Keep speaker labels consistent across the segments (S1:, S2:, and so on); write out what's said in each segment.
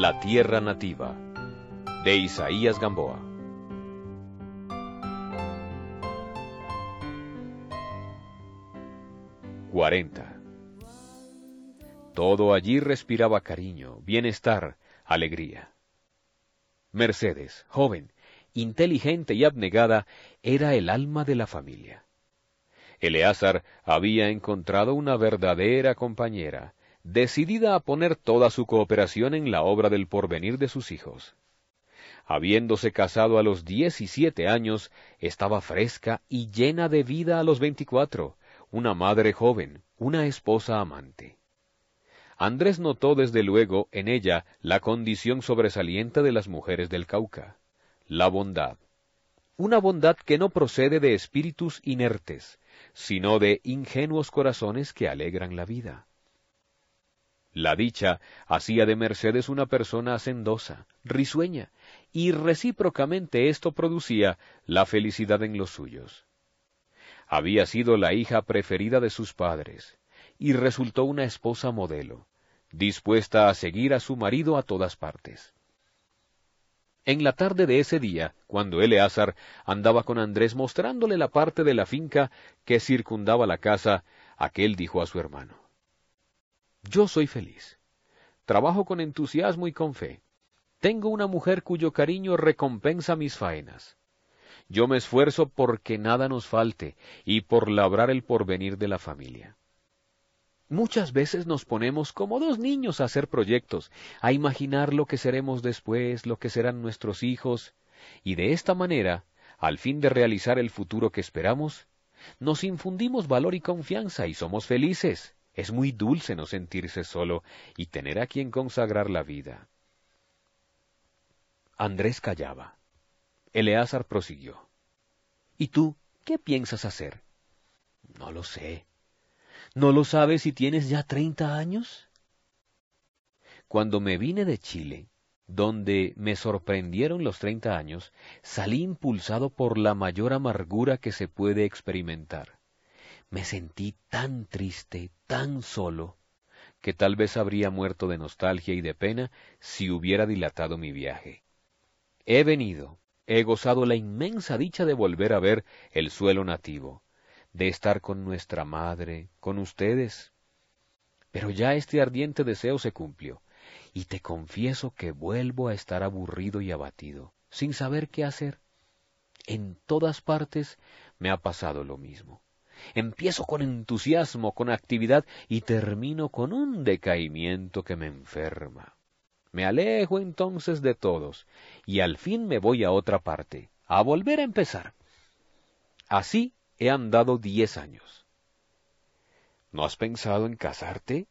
S1: La tierra nativa de Isaías Gamboa. Cuarenta. Todo allí respiraba cariño, bienestar, alegría. Mercedes, joven, inteligente y abnegada, era el alma de la familia. Eleazar había encontrado una verdadera compañera, decidida a poner toda su cooperación en la obra del porvenir de sus hijos. Habiéndose casado a los diecisiete años, estaba fresca y llena de vida a los veinticuatro, una madre joven, una esposa amante. Andrés notó desde luego en ella la condición sobresaliente de las mujeres del Cauca, la bondad. Una bondad que no procede de espíritus inertes, sino de ingenuos corazones que alegran la vida. La dicha hacía de Mercedes una persona hacendosa, risueña, y recíprocamente esto producía la felicidad en los suyos. Había sido la hija preferida de sus padres, y resultó una esposa modelo, dispuesta a seguir a su marido a todas partes. En la tarde de ese día, cuando Eleazar andaba con Andrés mostrándole la parte de la finca que circundaba la casa, aquel dijo a su hermano, Yo soy feliz. Trabajo con entusiasmo y con fe. Tengo una mujer cuyo cariño recompensa mis faenas. Yo me esfuerzo porque nada nos falte y por labrar el porvenir de la familia. Muchas veces nos ponemos como dos niños a hacer proyectos, a imaginar lo que seremos después, lo que serán nuestros hijos, y de esta manera, al fin de realizar el futuro que esperamos, nos infundimos valor y confianza y somos felices. Es muy dulce no sentirse solo y tener a quien consagrar la vida. Andrés callaba. Eleazar prosiguió. ¿Y tú qué piensas hacer? No lo sé, ¿No lo sabes si tienes ya treinta años? Cuando me vine de Chile, donde me sorprendieron los treinta años, salí impulsado por la mayor amargura que se puede experimentar. Me sentí tan triste, tan solo, que tal vez habría muerto de nostalgia y de pena si hubiera dilatado mi viaje. He venido, he gozado la inmensa dicha de volver a ver el suelo nativo, de estar con nuestra madre, con ustedes. Pero ya este ardiente deseo se cumplió, y te confieso que vuelvo a estar aburrido y abatido, sin saber qué hacer. En todas partes me ha pasado lo mismo. Empiezo con entusiasmo, con actividad, y termino con un decaimiento que me enferma. Me alejo entonces de todos, y al fin me voy a otra parte, a volver a empezar. Así he andado diez años. ¿No has pensado en casarte?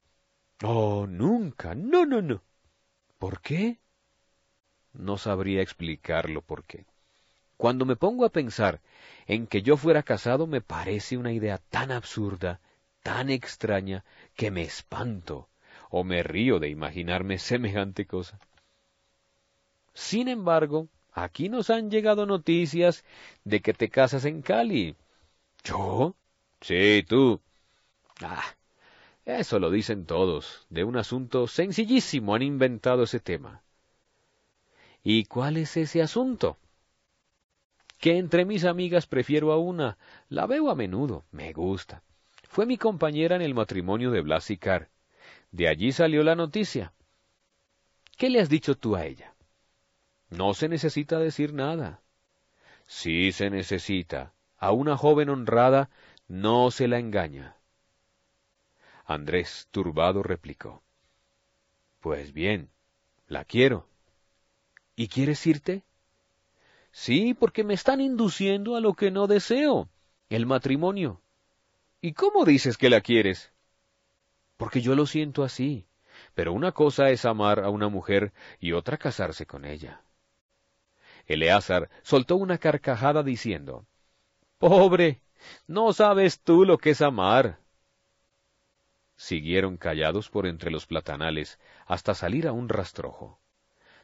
S1: Oh, nunca. No, no, no. ¿Por qué? No sabría explicarlo por qué. Cuando me pongo a pensar en que yo fuera casado me parece una idea tan absurda, tan extraña, que me espanto o me río de imaginarme semejante cosa. Sin embargo, aquí nos han llegado noticias de que te casas en Cali, ¿Yo? Sí, tú. Ah, eso lo dicen todos. De un asunto sencillísimo han inventado ese tema. ¿Y cuál es ese asunto? Que entre mis amigas prefiero a una. La veo a menudo. Me gusta. Fue mi compañera en el matrimonio de Blas y Car. De allí salió la noticia. ¿Qué le has dicho tú a ella? No se necesita decir nada. Sí se necesita. A una joven honrada no se la engaña. Andrés, turbado, replicó. Pues bien, la quiero. ¿Y quieres irte? Sí, porque me están induciendo a lo que no deseo, el matrimonio. ¿Y cómo dices que la quieres? Porque yo lo siento así, pero una cosa es amar a una mujer y otra casarse con ella. Eleazar soltó una carcajada diciendo, Pobre, no sabes tú lo que es amar. Siguieron callados por entre los platanales hasta salir a un rastrojo.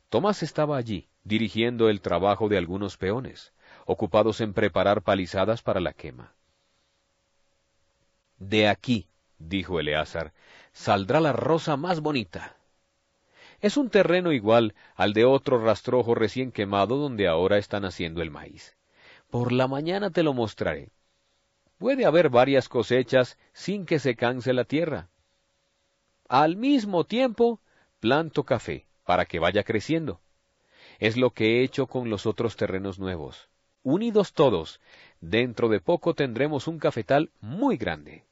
S1: Tomás estaba allí, dirigiendo el trabajo de algunos peones, ocupados en preparar palizadas para la quema. De aquí, dijo Eleazar, saldrá la rosa más bonita. Es un terreno igual al de otro rastrojo recién quemado donde ahora están haciendo el maíz. Por la mañana te lo mostraré. Puede haber varias cosechas sin que se canse la tierra. Al mismo tiempo, planto café para que vaya creciendo. Es lo que he hecho con los otros terrenos nuevos. Unidos todos, dentro de poco tendremos un cafetal muy grande.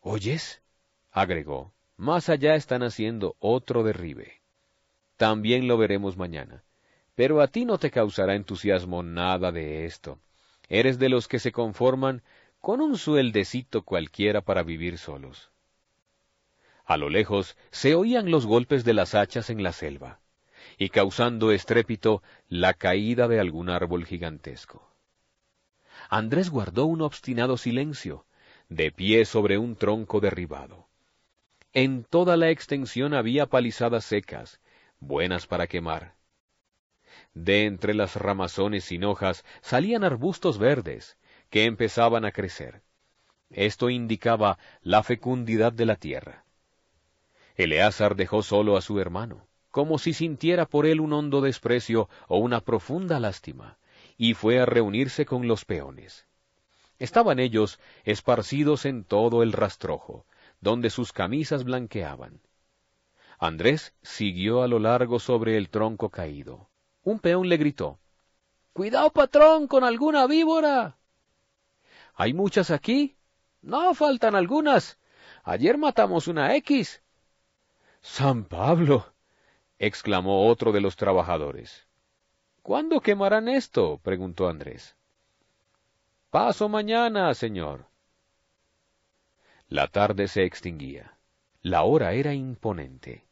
S1: ¿Oyes? agregó. Más allá están haciendo otro derribe. También lo veremos mañana. Pero a ti no te causará entusiasmo nada de esto. Eres de los que se conforman con un sueldecito cualquiera para vivir solos. A lo lejos se oían los golpes de las hachas en la selva, y causando estrépito la caída de algún árbol gigantesco. Andrés guardó un obstinado silencio, de pie sobre un tronco derribado. En toda la extensión había palizadas secas, buenas para quemar, de entre las ramazones sin hojas salían arbustos verdes, que empezaban a crecer. Esto indicaba la fecundidad de la tierra. Eleazar dejó solo a su hermano, como si sintiera por él un hondo desprecio o una profunda lástima, y fue a reunirse con los peones. Estaban ellos esparcidos en todo el rastrojo, donde sus camisas blanqueaban. Andrés siguió a lo largo sobre el tronco caído un peón le gritó Cuidado, patrón, con alguna víbora. ¿Hay muchas aquí? No, faltan algunas. Ayer matamos una X. San Pablo. exclamó otro de los trabajadores. ¿Cuándo quemarán esto? preguntó Andrés. Paso mañana, señor. La tarde se extinguía. La hora era imponente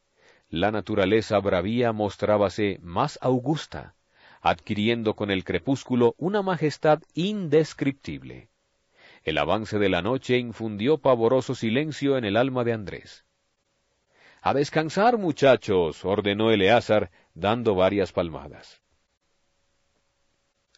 S1: la naturaleza bravía mostrábase más augusta, adquiriendo con el crepúsculo una majestad indescriptible. El avance de la noche infundió pavoroso silencio en el alma de Andrés. A descansar, muchachos, ordenó Eleazar, dando varias palmadas.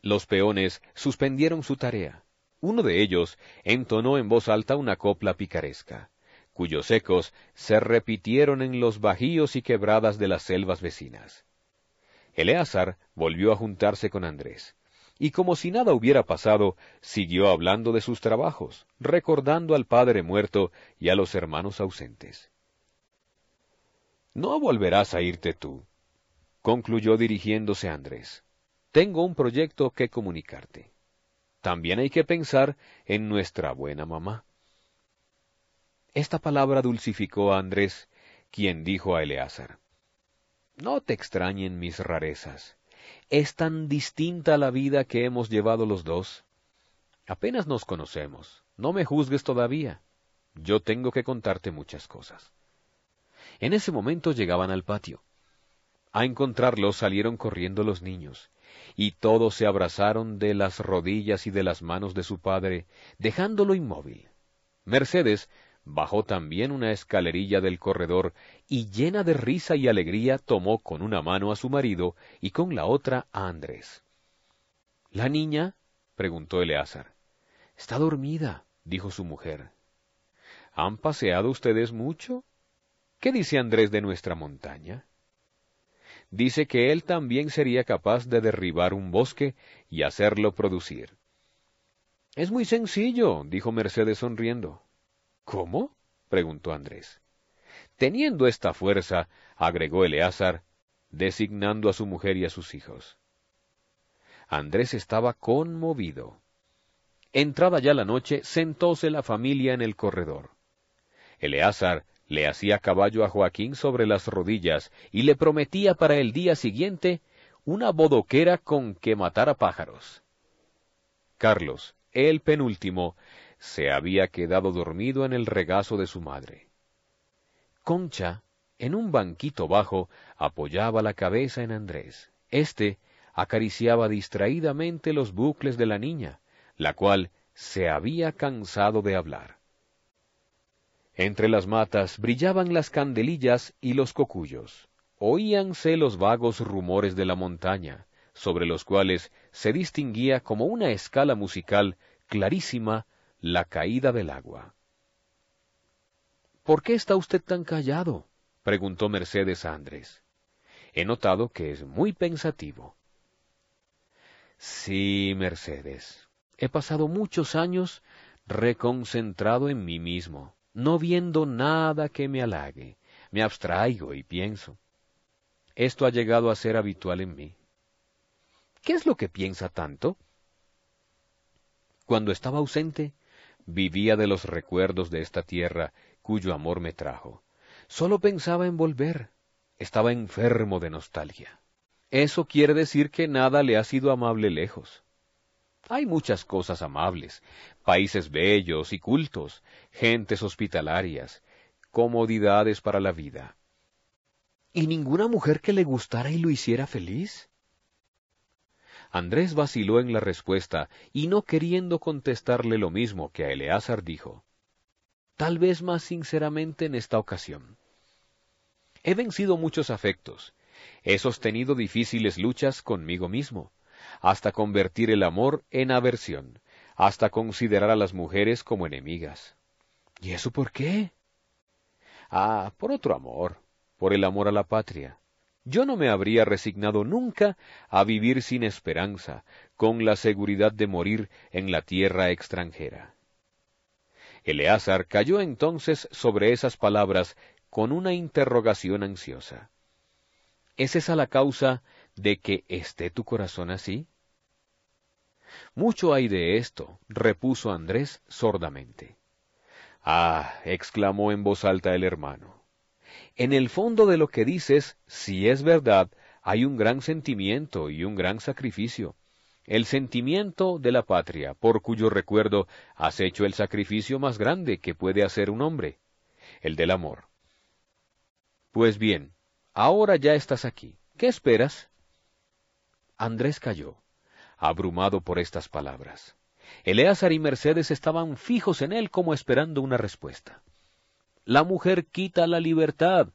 S1: Los peones suspendieron su tarea. Uno de ellos entonó en voz alta una copla picaresca cuyos ecos se repitieron en los bajíos y quebradas de las selvas vecinas. Eleazar volvió a juntarse con Andrés, y como si nada hubiera pasado, siguió hablando de sus trabajos, recordando al padre muerto y a los hermanos ausentes. No volverás a irte tú, concluyó dirigiéndose a Andrés. Tengo un proyecto que comunicarte. También hay que pensar en nuestra buena mamá. Esta palabra dulcificó a Andrés, quien dijo a Eleazar, No te extrañen mis rarezas. Es tan distinta la vida que hemos llevado los dos. Apenas nos conocemos. No me juzgues todavía. Yo tengo que contarte muchas cosas. En ese momento llegaban al patio. A encontrarlos salieron corriendo los niños, y todos se abrazaron de las rodillas y de las manos de su padre, dejándolo inmóvil. Mercedes bajó también una escalerilla del corredor y llena de risa y alegría tomó con una mano a su marido y con la otra a Andrés. ¿La niña? preguntó Eleazar. Está dormida, dijo su mujer. ¿Han paseado ustedes mucho? ¿Qué dice Andrés de nuestra montaña? Dice que él también sería capaz de derribar un bosque y hacerlo producir. Es muy sencillo, dijo Mercedes sonriendo. ¿Cómo? preguntó Andrés. Teniendo esta fuerza, agregó Eleazar, designando a su mujer y a sus hijos. Andrés estaba conmovido. Entrada ya la noche, sentóse la familia en el corredor. Eleazar le hacía caballo a Joaquín sobre las rodillas y le prometía para el día siguiente una bodoquera con que matara pájaros. Carlos, el penúltimo, se había quedado dormido en el regazo de su madre. Concha, en un banquito bajo, apoyaba la cabeza en Andrés. Este acariciaba distraídamente los bucles de la niña, la cual se había cansado de hablar. Entre las matas brillaban las candelillas y los cocuyos. Oíanse los vagos rumores de la montaña, sobre los cuales se distinguía como una escala musical clarísima la caída del agua. ¿Por qué está usted tan callado? preguntó Mercedes a Andrés. He notado que es muy pensativo. Sí, Mercedes. He pasado muchos años reconcentrado en mí mismo, no viendo nada que me halague. Me abstraigo y pienso. Esto ha llegado a ser habitual en mí. ¿Qué es lo que piensa tanto? Cuando estaba ausente, vivía de los recuerdos de esta tierra cuyo amor me trajo. Solo pensaba en volver. Estaba enfermo de nostalgia. Eso quiere decir que nada le ha sido amable lejos. Hay muchas cosas amables, países bellos y cultos, gentes hospitalarias, comodidades para la vida. ¿Y ninguna mujer que le gustara y lo hiciera feliz? Andrés vaciló en la respuesta y no queriendo contestarle lo mismo que a Eleazar dijo, tal vez más sinceramente en esta ocasión. He vencido muchos afectos, he sostenido difíciles luchas conmigo mismo, hasta convertir el amor en aversión, hasta considerar a las mujeres como enemigas. ¿Y eso por qué? Ah, por otro amor, por el amor a la patria. Yo no me habría resignado nunca a vivir sin esperanza, con la seguridad de morir en la tierra extranjera. Eleazar cayó entonces sobre esas palabras con una interrogación ansiosa. ¿Es esa la causa de que esté tu corazón así? Mucho hay de esto, repuso Andrés sordamente. Ah, exclamó en voz alta el hermano. En el fondo de lo que dices, si es verdad, hay un gran sentimiento y un gran sacrificio. El sentimiento de la patria, por cuyo recuerdo has hecho el sacrificio más grande que puede hacer un hombre, el del amor. Pues bien, ahora ya estás aquí. ¿Qué esperas? Andrés cayó, abrumado por estas palabras. Eleazar y Mercedes estaban fijos en él como esperando una respuesta. La mujer quita la libertad,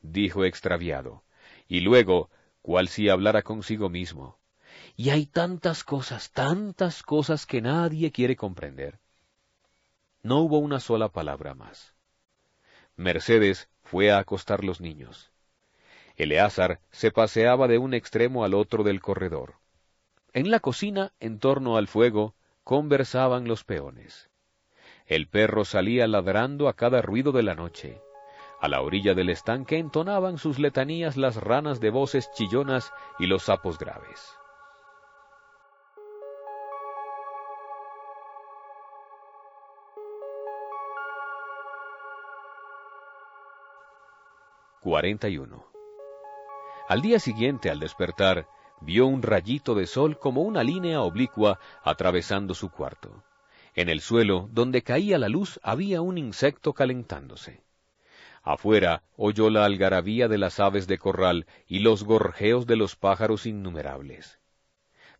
S1: dijo extraviado, y luego, cual si hablara consigo mismo. Y hay tantas cosas, tantas cosas que nadie quiere comprender. No hubo una sola palabra más. Mercedes fue a acostar los niños. Eleazar se paseaba de un extremo al otro del corredor. En la cocina, en torno al fuego, conversaban los peones. El perro salía ladrando a cada ruido de la noche. A la orilla del estanque entonaban sus letanías las ranas de voces chillonas y los sapos graves. Cuarenta Al día siguiente, al despertar, vio un rayito de sol como una línea oblicua atravesando su cuarto. En el suelo, donde caía la luz, había un insecto calentándose. Afuera oyó la algarabía de las aves de corral y los gorjeos de los pájaros innumerables.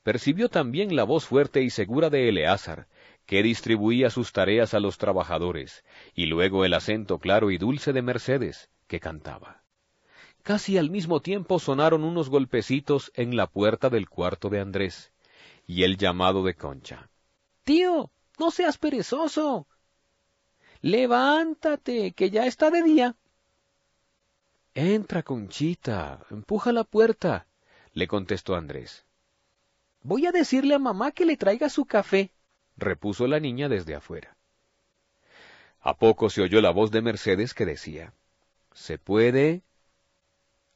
S1: Percibió también la voz fuerte y segura de Eleazar, que distribuía sus tareas a los trabajadores, y luego el acento claro y dulce de Mercedes, que cantaba. Casi al mismo tiempo sonaron unos golpecitos en la puerta del cuarto de Andrés, y el llamado de Concha. Tío, no seas perezoso. Levántate, que ya está de día. Entra, Conchita, empuja la puerta, le contestó Andrés. Voy a decirle a mamá que le traiga su café, repuso la niña desde afuera. A poco se oyó la voz de Mercedes que decía, ¿Se puede?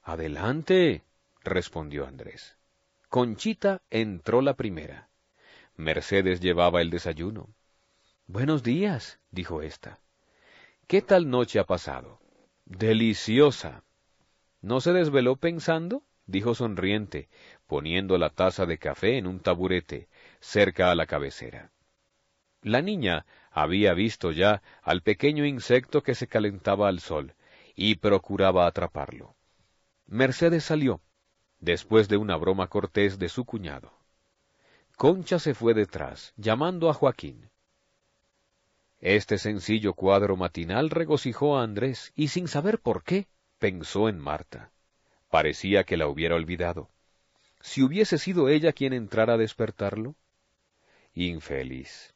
S1: Adelante, respondió Andrés. Conchita entró la primera. Mercedes llevaba el desayuno. Buenos días, dijo ésta. ¿Qué tal noche ha pasado? Deliciosa. ¿No se desveló pensando? dijo sonriente, poniendo la taza de café en un taburete, cerca a la cabecera. La niña había visto ya al pequeño insecto que se calentaba al sol, y procuraba atraparlo. Mercedes salió, después de una broma cortés de su cuñado. Concha se fue detrás, llamando a Joaquín. Este sencillo cuadro matinal regocijó a Andrés, y sin saber por qué, pensó en Marta. Parecía que la hubiera olvidado. Si hubiese sido ella quien entrara a despertarlo. Infeliz.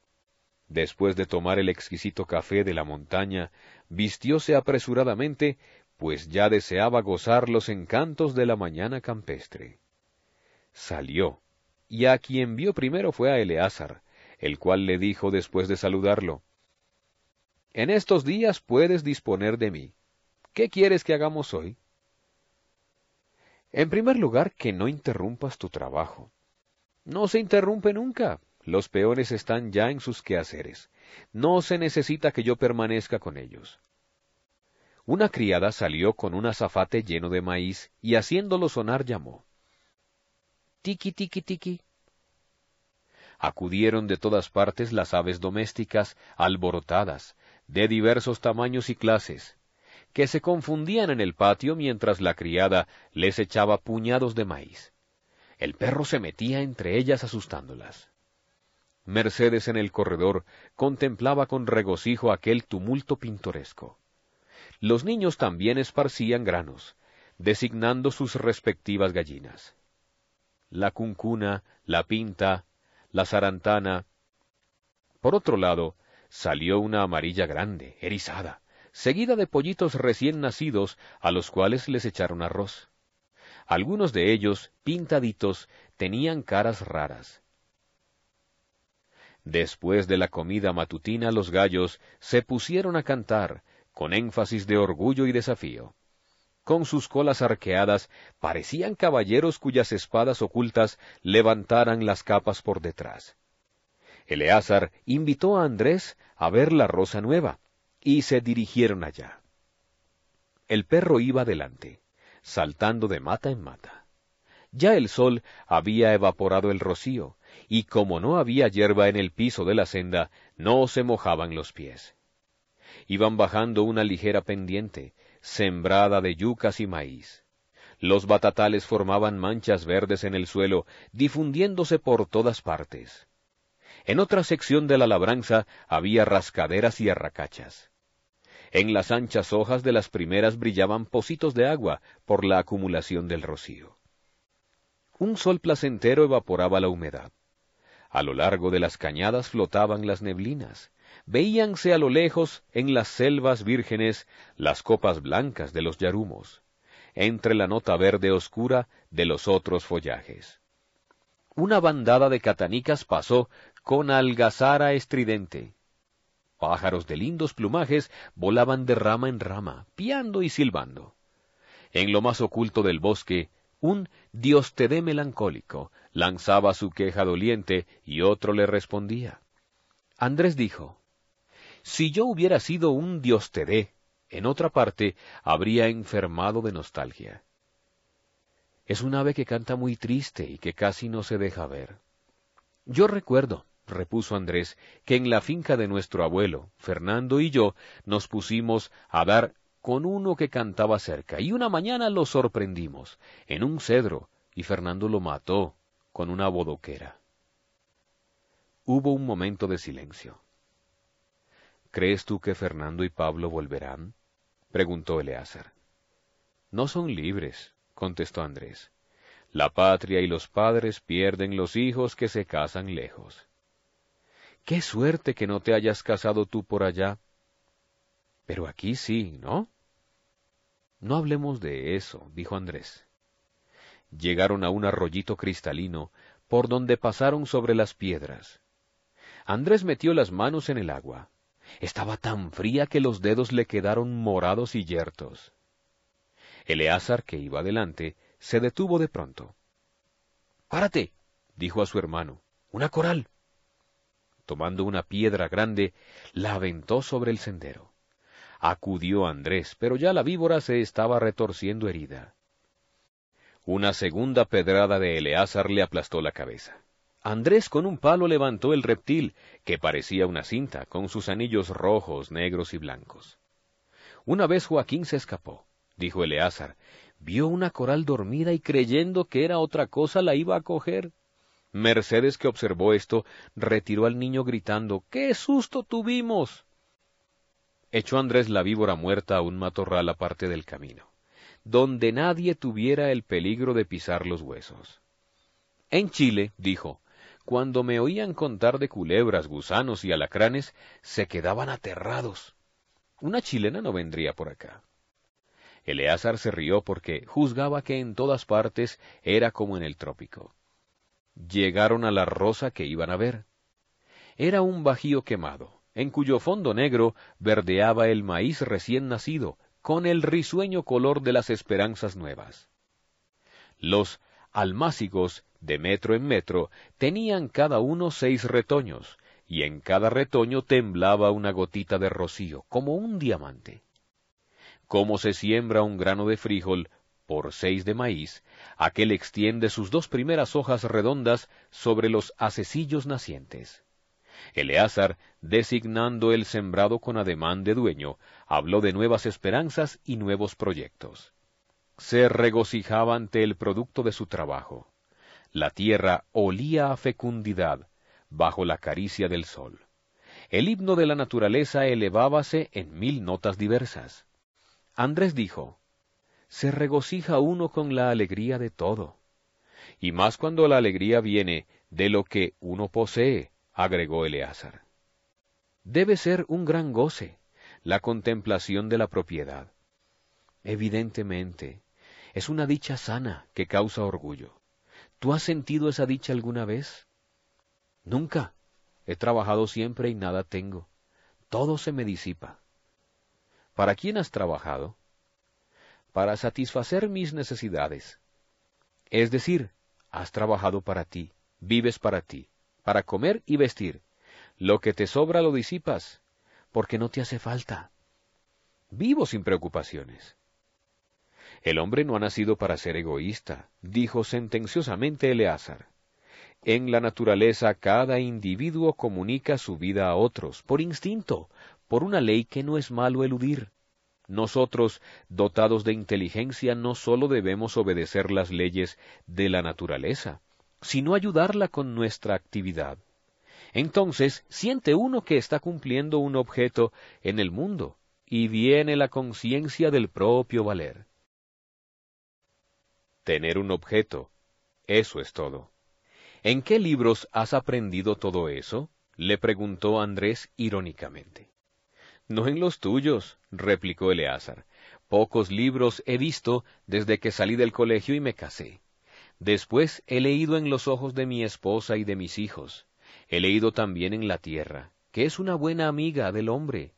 S1: Después de tomar el exquisito café de la montaña, vistióse apresuradamente pues ya deseaba gozar los encantos de la mañana campestre. Salió, y a quien vio primero fue a Eleazar, el cual le dijo después de saludarlo, En estos días puedes disponer de mí. ¿Qué quieres que hagamos hoy? En primer lugar, que no interrumpas tu trabajo. No se interrumpe nunca. Los peones están ya en sus quehaceres. No se necesita que yo permanezca con ellos. Una criada salió con un azafate lleno de maíz y haciéndolo sonar llamó. Tiki, tiki, tiki. Acudieron de todas partes las aves domésticas, alborotadas, de diversos tamaños y clases, que se confundían en el patio mientras la criada les echaba puñados de maíz. El perro se metía entre ellas asustándolas. Mercedes en el corredor contemplaba con regocijo aquel tumulto pintoresco. Los niños también esparcían granos, designando sus respectivas gallinas. La cuncuna, la pinta, la zarantana. Por otro lado, salió una amarilla grande, erizada, seguida de pollitos recién nacidos a los cuales les echaron arroz. Algunos de ellos, pintaditos, tenían caras raras. Después de la comida matutina los gallos se pusieron a cantar, con énfasis de orgullo y desafío. Con sus colas arqueadas parecían caballeros cuyas espadas ocultas levantaran las capas por detrás. Eleazar invitó a Andrés a ver la rosa nueva, y se dirigieron allá. El perro iba delante, saltando de mata en mata. Ya el sol había evaporado el rocío, y como no había hierba en el piso de la senda, no se mojaban los pies. Iban bajando una ligera pendiente, sembrada de yucas y maíz. Los batatales formaban manchas verdes en el suelo, difundiéndose por todas partes. En otra sección de la labranza había rascaderas y arracachas. En las anchas hojas de las primeras brillaban pocitos de agua por la acumulación del rocío. Un sol placentero evaporaba la humedad. A lo largo de las cañadas flotaban las neblinas. Veíanse a lo lejos, en las selvas vírgenes, las copas blancas de los yarumos, entre la nota verde oscura de los otros follajes. Una bandada de catanicas pasó con algazara estridente. Pájaros de lindos plumajes volaban de rama en rama, piando y silbando. En lo más oculto del bosque, un Dios te dé melancólico lanzaba su queja doliente y otro le respondía. Andrés dijo, Si yo hubiera sido un Dios te dé, en otra parte habría enfermado de nostalgia. Es un ave que canta muy triste y que casi no se deja ver. Yo recuerdo, repuso Andrés, que en la finca de nuestro abuelo, Fernando y yo, nos pusimos a dar con uno que cantaba cerca, y una mañana lo sorprendimos, en un cedro, y Fernando lo mató con una bodoquera. Hubo un momento de silencio. ¿Crees tú que Fernando y Pablo volverán? preguntó Eleazar. No son libres, contestó Andrés. La patria y los padres pierden los hijos que se casan lejos. Qué suerte que no te hayas casado tú por allá. Pero aquí sí, ¿no? No hablemos de eso, dijo Andrés. Llegaron a un arroyito cristalino, por donde pasaron sobre las piedras. Andrés metió las manos en el agua. Estaba tan fría que los dedos le quedaron morados y yertos. Eleazar, que iba adelante, se detuvo de pronto. Párate, dijo a su hermano. Una coral tomando una piedra grande, la aventó sobre el sendero. Acudió Andrés, pero ya la víbora se estaba retorciendo herida. Una segunda pedrada de Eleazar le aplastó la cabeza. Andrés con un palo levantó el reptil, que parecía una cinta, con sus anillos rojos, negros y blancos. Una vez Joaquín se escapó, dijo Eleazar, vio una coral dormida y creyendo que era otra cosa la iba a coger. Mercedes, que observó esto, retiró al niño gritando ¡Qué susto tuvimos! Echó Andrés la víbora muerta a un matorral aparte del camino, donde nadie tuviera el peligro de pisar los huesos. En Chile, dijo, cuando me oían contar de culebras, gusanos y alacranes, se quedaban aterrados. Una chilena no vendría por acá. Eleazar se rió porque juzgaba que en todas partes era como en el trópico. Llegaron a la rosa que iban a ver. Era un bajío quemado, en cuyo fondo negro verdeaba el maíz recién nacido, con el risueño color de las esperanzas nuevas. Los almácigos, de metro en metro, tenían cada uno seis retoños, y en cada retoño temblaba una gotita de rocío, como un diamante. Como se siembra un grano de frijol por seis de maíz, aquel extiende sus dos primeras hojas redondas sobre los acecillos nacientes. Eleazar, designando el sembrado con ademán de dueño, habló de nuevas esperanzas y nuevos proyectos. Se regocijaba ante el producto de su trabajo. La tierra olía a fecundidad bajo la caricia del sol. El himno de la naturaleza elevábase en mil notas diversas. Andrés dijo, se regocija uno con la alegría de todo. Y más cuando la alegría viene de lo que uno posee, agregó Eleazar. Debe ser un gran goce la contemplación de la propiedad. Evidentemente, es una dicha sana que causa orgullo. ¿Tú has sentido esa dicha alguna vez? Nunca. He trabajado siempre y nada tengo. Todo se me disipa. ¿Para quién has trabajado? Para satisfacer mis necesidades. Es decir, has trabajado para ti, vives para ti, para comer y vestir. Lo que te sobra lo disipas, porque no te hace falta. Vivo sin preocupaciones. El hombre no ha nacido para ser egoísta, dijo sentenciosamente Eleazar. En la naturaleza cada individuo comunica su vida a otros, por instinto, por una ley que no es malo eludir. Nosotros, dotados de inteligencia, no sólo debemos obedecer las leyes de la naturaleza, sino ayudarla con nuestra actividad. Entonces siente uno que está cumpliendo un objeto en el mundo, y viene la conciencia del propio valer. Tener un objeto, eso es todo. ¿En qué libros has aprendido todo eso? le preguntó Andrés irónicamente. No en los tuyos, replicó Eleazar. Pocos libros he visto desde que salí del colegio y me casé. Después he leído en los ojos de mi esposa y de mis hijos. He leído también en la tierra, que es una buena amiga del hombre,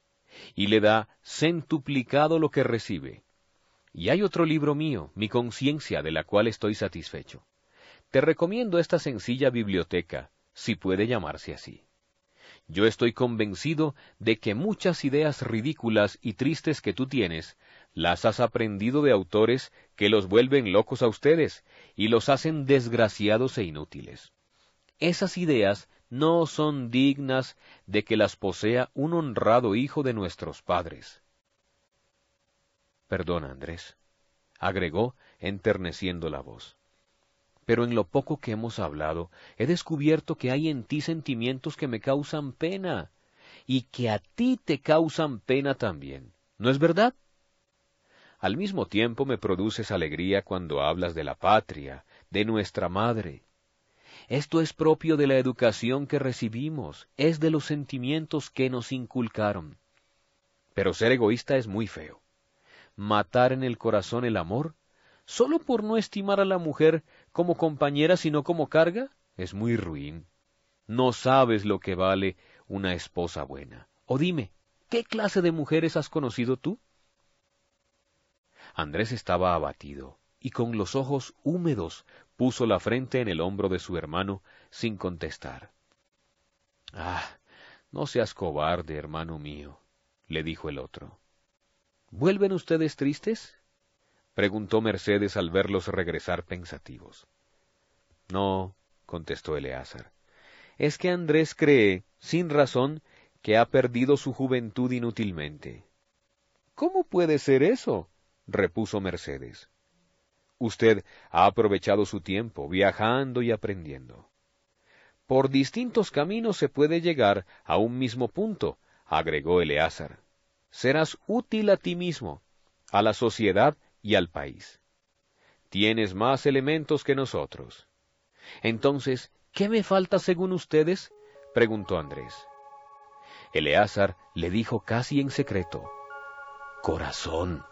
S1: y le da centuplicado lo que recibe. Y hay otro libro mío, mi conciencia, de la cual estoy satisfecho. Te recomiendo esta sencilla biblioteca, si puede llamarse así. Yo estoy convencido de que muchas ideas ridículas y tristes que tú tienes, las has aprendido de autores que los vuelven locos a ustedes y los hacen desgraciados e inútiles. Esas ideas no son dignas de que las posea un honrado hijo de nuestros padres. Perdona, Andrés, agregó, enterneciendo la voz pero en lo poco que hemos hablado he descubierto que hay en ti sentimientos que me causan pena y que a ti te causan pena también. ¿No es verdad? Al mismo tiempo me produces alegría cuando hablas de la patria, de nuestra madre. Esto es propio de la educación que recibimos, es de los sentimientos que nos inculcaron. Pero ser egoísta es muy feo. Matar en el corazón el amor solo por no estimar a la mujer como compañera sino como carga, es muy ruin. No sabes lo que vale una esposa buena. O dime, ¿qué clase de mujeres has conocido tú? Andrés estaba abatido, y con los ojos húmedos puso la frente en el hombro de su hermano sin contestar. Ah, no seas cobarde, hermano mío, le dijo el otro. ¿Vuelven ustedes tristes? preguntó Mercedes al verlos regresar pensativos. No, contestó Eleazar. Es que Andrés cree, sin razón, que ha perdido su juventud inútilmente. ¿Cómo puede ser eso? repuso Mercedes. Usted ha aprovechado su tiempo viajando y aprendiendo. Por distintos caminos se puede llegar a un mismo punto, agregó Eleazar. Serás útil a ti mismo, a la sociedad y al país. Tienes más elementos que nosotros. Entonces, ¿qué me falta según ustedes? preguntó Andrés. Eleazar le dijo casi en secreto, Corazón.